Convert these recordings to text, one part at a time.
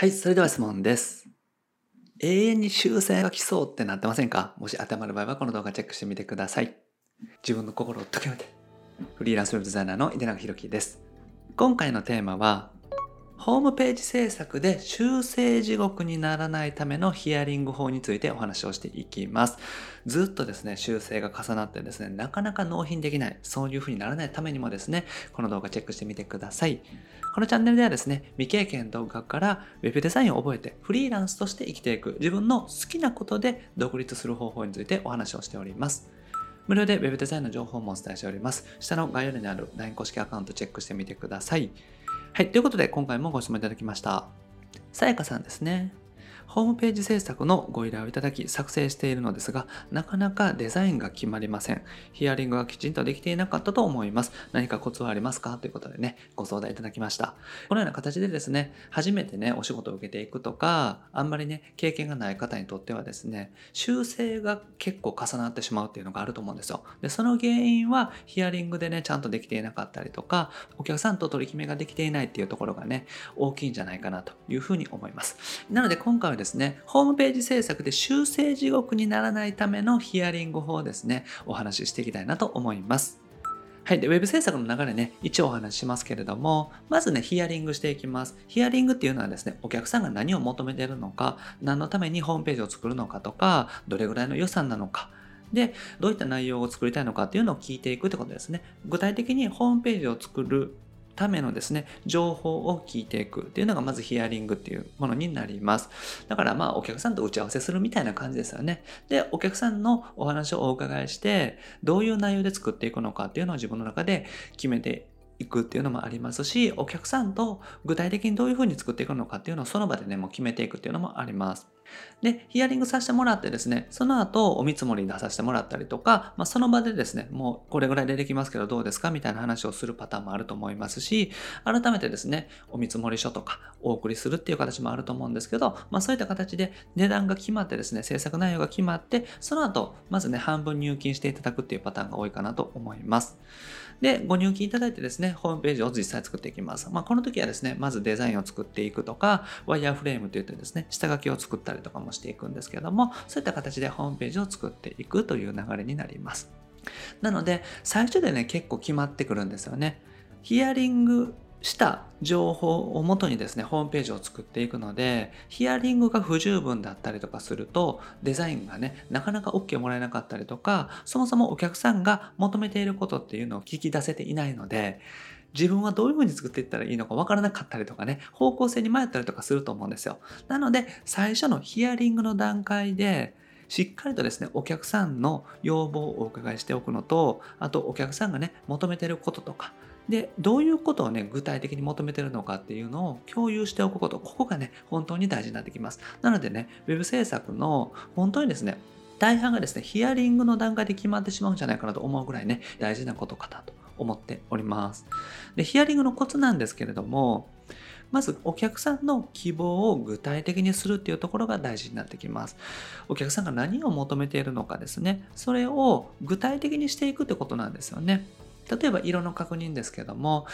はい、それでは質問です。永遠に修正が来そうってなってませんか？もし当てはまる場合はこの動画チェックしてみてください。自分の心を解きめて。フリーランスウェブデザイナーの井出永弘樹です。今回のテーマは、ホームページ制作で修正地獄にならないためのヒアリング法についてお話をしていきます。ずっとですね、修正が重なってですね、なかなか納品できない、そういう風にならないためにもですね、この動画チェックしてみてください。このチャンネルではですね、未経験動画からウェブデザインを覚えてフリーランスとして生きていく自分の好きなことで独立する方法についてお話をしております。無料でウェブデザインの情報もお伝えしております。下の概要欄にある LINE 公式アカウントチェックしてみてください。はい、ということで今回もご質問いただきました。さやかさんですね。ホームページ制作のご依頼をいただき作成しているのですが、なかなかデザインが決まりません。ヒアリングがきちんとできていなかったと思います。何かコツはありますか？ということでね、ご相談いただきました。このような形でですね、初めてね、お仕事を受けていくとか、あんまりね、経験がない方にとってはですね、修正が結構重なってしまうっていうのがあると思うんですよ。で、その原因はヒアリングでね、ちゃんとできていなかったりとか、お客さんと取り決めができていないっていうところがね、大きいんじゃないかなというふうに思います。なので今回はですね、ホームページ制作で修正地獄にならないためのヒアリング法ですね、お話ししていきたいなと思います。はい。で、ウェブ制作の流れね、一応お話ししますけれども、まずね、ヒアリングしていきます。ヒアリングっていうのはですね、お客さんが何を求めてるのか、何のためにホームページを作るのかとか、どれぐらいの予算なのか、で、どういった内容を作りたいのかっていうのを聞いていくってことですね。具体的にホームページを作るためのですね、情報を聞いていくっていうのがまずヒアリングっていうものになります。だからまあお客さんと打ち合わせするみたいな感じですよね。で、お客さんのお話をお伺いして、どういう内容で作っていくのかっていうのを自分の中で決めていくっていうのもありますし、お客さんと具体的にどういうふうに作っていくのかっていうのをその場でね、もう決めていくっていうのもあります。で、ヒアリングさせてもらってですね、その後お見積もり出させてもらったりとか、まあ、その場でですね、もうこれぐらいでできますけどどうですかみたいな話をするパターンもあると思いますし、改めてですね、お見積もり書とかお送りするっていう形もあると思うんですけど、まあ、そういった形で値段が決まってですね、制作内容が決まって、その後、まずね、半分入金していただくっていうパターンが多いかなと思います。で、ご入金いただいてですね、ホームページを実際作っていきます。まあ、この時はですね、まずデザインを作っていくとか、ワイヤーフレームといってですね、下書きを作ったりとかもしていくんですけども、そういった形でホームページを作っていくという流れになります。なので、最初でね、結構決まってくるんですよね。ヒアリングした情報をもとにですね、ホームページを作っていくので、ヒアリングが不十分だったりとかすると、デザインがね、なかなか OK もらえなかったりとか、そもそもお客さんが求めていることっていうのを聞き出せていないので、自分はどういう風に作っていったらいいのかわからなかったりとかね、方向性に迷ったりとかすると思うんですよ。なので、最初のヒアリングの段階で、しっかりとですね、お客さんの要望をお伺いしておくのと、あとお客さんがね、求めてることとか、で、どういうことをね、具体的に求めてるのかっていうのを共有しておくこと、ここがね、本当に大事になってきます。なのでね、ウェブ制作の本当にですね、大半がですね、ヒアリングの段階で決まってしまうんじゃないかなと思うぐらいね、大事なことかなと思っております。で、ヒアリングのコツなんですけれども、まずお客さんの希望を具体的にするっていうところが大事になってきます。お客さんが何を求めているのかですね、それを具体的にしていくってことなんですよね。例えば色の確認ですけども、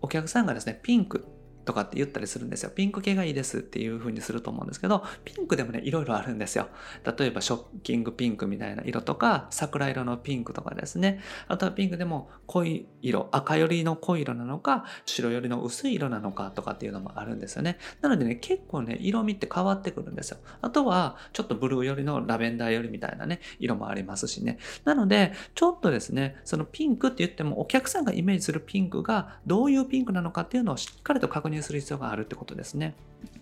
お客さんがですね、ピンクとかって言ったりするんですよ。ピンク系がいいですっていう風にすると思うんですけど、ピンクでもね、いろいろあるんですよ。例えばショッキングピンクみたいな色とか、桜色のピンクとかですね。あとはピンクでも濃い色、赤寄りの濃い色なのか、白寄りの薄い色なのかとかっていうのもあるんですよね。なのでね、結構ね、色味って変わってくるんですよ。あとは、ちょっとブルー寄りのラベンダー寄りみたいなね、色もありますしね。なので、ちょっとですね、そのピンクって言っても、お客さんがイメージするピンクがどういうピンクなのかっていうのをしっかりと確認入する必要があるってことですね。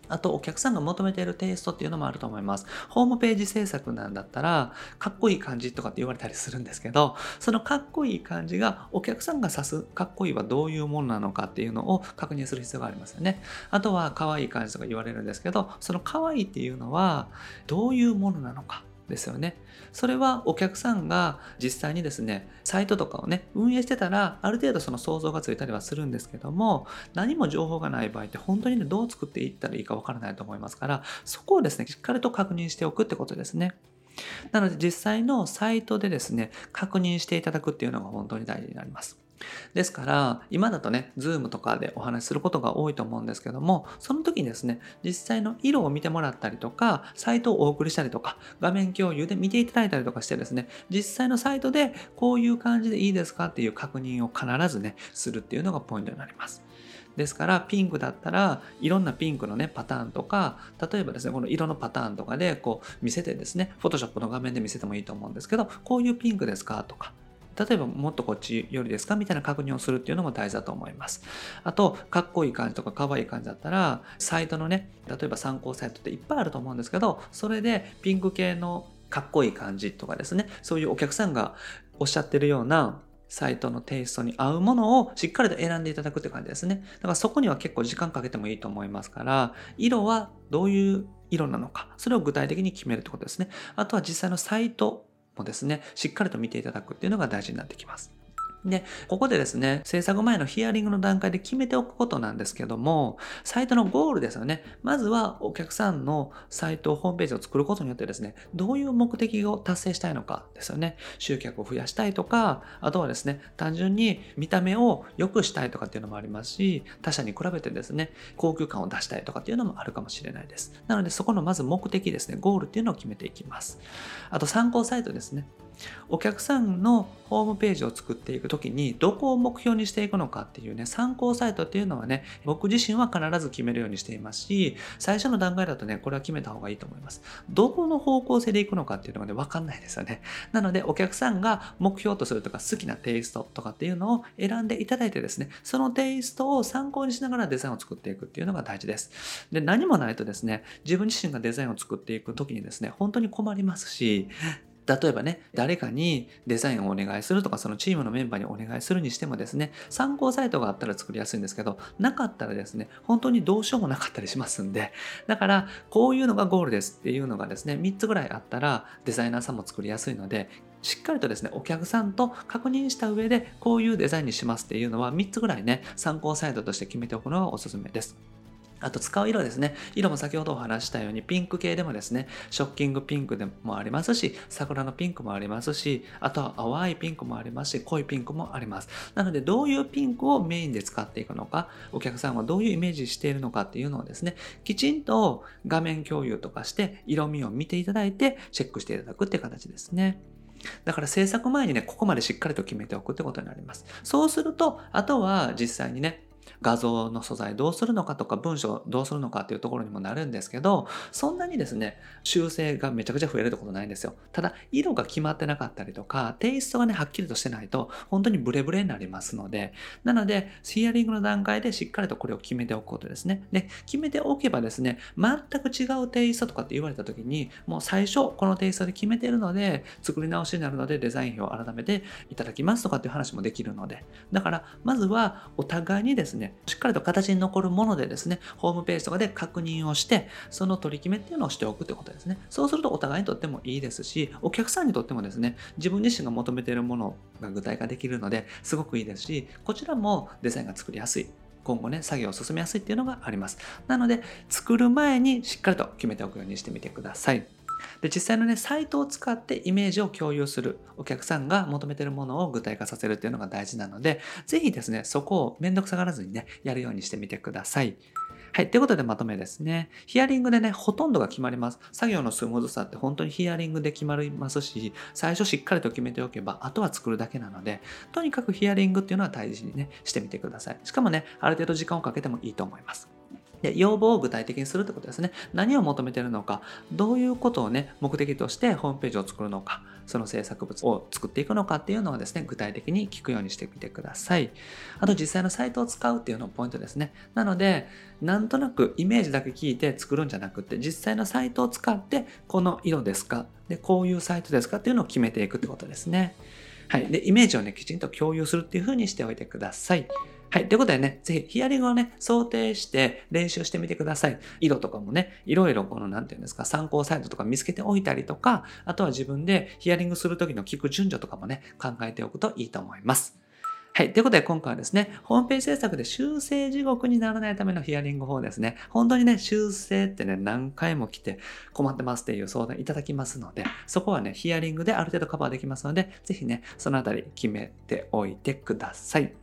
あと、お客さんが求めているテイストっていうのもあると思います。ホームページ制作なんだったら、かっこいい感じとかって言われたりするんですけど、そのかっこいい感じがお客さんが指すかっこいいはどういうものなのかっていうのを確認する必要がありますよね。あとは、可愛い感じとか言われるんですけど、その可愛いっていうのはどういうものなのか。ですよね。それはお客さんが実際にですね、サイトとかをね、運営してたら、ある程度その想像がついたりはするんですけども、何も情報がない場合って本当にね、どう作っていったらいいかわからないと思いますから、そこをですね、しっかりと確認しておくってことですね。なので実際のサイトでですね、確認していただくっていうのが本当に大事になります。ですから今だとね Zoom とかでお話しすることが多いと思うんですけどもその時にですね実際の色を見てもらったりとかサイトをお送りしたりとか画面共有で見ていただいたりとかしてですね実際のサイトでこういう感じでいいですかっていう確認を必ずねするっていうのがポイントになります。ですからピンクだったらいろんなピンクのねパターンとか例えばですねこの色のパターンとかでこう見せてですね Photoshop の画面で見せてもいいと思うんですけどこういうピンクですかとか例えばもっとこっちよりですかみたいな確認をするっていうのも大事だと思います。あと、かっこいい感じとか可愛い感じだったら、サイトのね、例えば参考サイトっていっぱいあると思うんですけど、それでピンク系のかっこいい感じとかですね、そういうお客さんがおっしゃってるようなサイトのテイストに合うものをしっかりと選んでいただくって感じですね。だからそこには結構時間かけてもいいと思いますから、色はどういう色なのか、それを具体的に決めるってことですね。あとは実際のサイトもですね、しっかりと見ていただくっていうのが大事になってきます。で、ここでですね、制作前のヒアリングの段階で決めておくことなんですけども、サイトのゴールですよね。まずはお客さんのサイト、ホームページを作ることによってですね、どういう目的を達成したいのかですよね。集客を増やしたいとか、あとはですね、単純に見た目を良くしたいとかっていうのもありますし、他社に比べてですね、高級感を出したいとかっていうのもあるかもしれないです。なので、そこのまず目的ですね、ゴールっていうのを決めていきます。あと参考サイトですね。お客さんのホームページを作っていくときにどこを目標にしていくのかっていうね参考サイトっていうのはね僕自身は必ず決めるようにしていますし最初の段階だとねこれは決めた方がいいと思います。どこの方向性でいくのかっていうのがね分かんないですよね。なのでお客さんが目標とするとか好きなテイストとかっていうのを選んでいただいてですねそのテイストを参考にしながらデザインを作っていくっていうのが大事です。で何もないとですね自分自身がデザインを作っていく時にですね本当に困りますし例えばね、誰かにデザインをお願いするとか、そのチームのメンバーにお願いするにしてもですね、参考サイトがあったら作りやすいんですけど、なかったらですね、本当にどうしようもなかったりしますんで、だから、こういうのがゴールですっていうのがですね、3つぐらいあったら、デザイナーさんも作りやすいので、しっかりとですね、お客さんと確認した上で、こういうデザインにしますっていうのは、3つぐらいね、参考サイトとして決めておくのがおすすめです。あと使う色ですね。色も先ほどお話したようにピンク系でもですね、ショッキングピンクでもありますし、桜のピンクもありますし、あとは淡いピンクもありますし、濃いピンクもあります。なので、どういうピンクをメインで使っていくのか、お客さんはどういうイメージしているのかっていうのをですね、きちんと画面共有とかして色味を見ていただいてチェックしていただくって形ですね。だから制作前にね、ここまでしっかりと決めておくってことになります。そうすると、あとは実際にね、画像の素材どうするのかとか文章どうするのかっていうところにもなるんですけどそんなにですね修正がめちゃくちゃ増えるってことないんですよ。ただ色が決まってなかったりとかテイストがねはっきりとしてないと本当にブレブレになりますので。なのでヒアリングの段階でしっかりとこれを決めておくことですね。で決めておけばですね全く違うテイストとかって言われた時にもう最初このテイストで決めてるので作り直しになるのでデザイン表を改めていただきますとかっていう話もできるので。だからまずはお互いにですねねしっかりと形に残るものでですね、ホームページとかで確認をして、その取り決めっていうのをしておくってことですね。そうするとお互いにとってもいいですし、お客さんにとってもですね、自分自身が求めているものが具体化できるので、すごくいいですし、こちらもデザインが作りやすい。今後ね、作業を進めやすいっていうのがあります。なので、作る前にしっかりと決めておくようにしてみてください。で実際のねサイトを使ってイメージを共有するお客さんが求めてるものを具体化させるっていうのが大事なので是非ですねそこをめんどくさがらずにねやるようにしてみてください。はい。ということでまとめですね。ヒアリングでね、ほとんどが決まります。作業のスムーズさって本当にヒアリングで決まりますし、最初しっかりと決めておけば、あとは作るだけなので、とにかくヒアリングっていうのは大事にね、してみてください。しかもね、ある程度時間をかけてもいいと思います。で要望を具体的にするってことですね。何を求めてるのか、どういうことをね、目的としてホームページを作るのか、その制作物を作っていくのかっていうのをですね、具体的に聞くようにしてみてください。あと実際のサイトを使うっていうのもポイントですね。なので、なんとなくイメージだけ聞いて作るんじゃなくて、実際のサイトを使って、この色ですかで、こういうサイトですかっていうのを決めていくってことですね。はい。で、イメージをね、きちんと共有するっていう風にしておいてください。はい。ということでね、ぜひヒアリングをね、想定して練習してみてください。色とかもね、いろいろこの、なんていうんですか、参考サイトとか見つけておいたりとか、あとは自分でヒアリングするときの聞く順序とかもね、考えておくといいと思います。はい。ということで、今回はですね、ホームページ制作で修正地獄にならないためのヒアリング法ですね。本当にね、修正ってね、何回も来て困ってますっていう相談いただきますので、そこはね、ヒアリングである程度カバーできますので、ぜひね、そのあたり決めておいてください。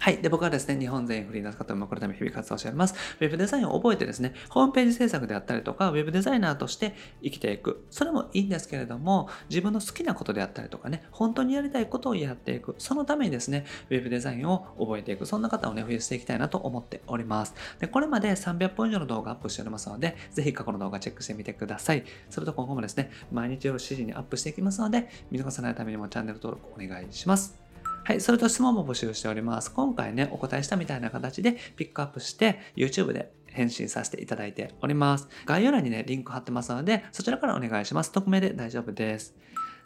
はい。で、僕はですね、日本全員フリーランス方もこのため日々活動しております。ウェブデザインを覚えてですね、ホームページ制作であったりとか、ウェブデザイナーとして生きていく。それもいいんですけれども、自分の好きなことであったりとかね、本当にやりたいことをやっていく。そのためにですね、ウェブデザインを覚えていく。そんな方をね、増やしていきたいなと思っております。で、これまで300本以上の動画アップしておりますので、ぜひ過去の動画チェックしてみてください。それと今後もですね、毎日夜7時にアップしていきますので、見逃さないためにもチャンネル登録お願いします。はい、それと質問も募集しております。今回ね、お答えしたみたいな形でピックアップして YouTube で返信させていただいております。概要欄にね、リンク貼ってますので、そちらからお願いします。匿名で大丈夫です。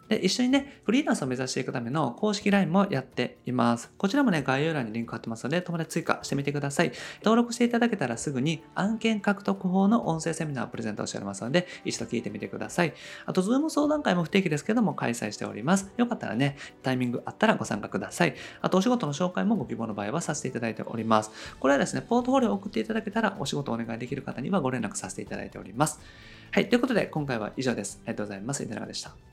で、一緒にね、フリーランスを目指していくための公式 LINE もやっています。こちらもね、概要欄にリンク貼ってますので、友達追加してみてください。登録していただけたらすぐに案件獲得法の音声セミナーをプレゼントしておりますので、一度聞いてみてください。あと、ズーム相談会も不定期ですけども、開催しております。よかったらね、タイミングあったらご参加ください。あと、お仕事の紹介もご希望の場合はさせていただいております。これはですね、ポートフォリオを送っていただけたら、お仕事をお願いできる方にはご連絡させていただいております。はい、ということで、今回は以上です。ありがとうございます。いかがでした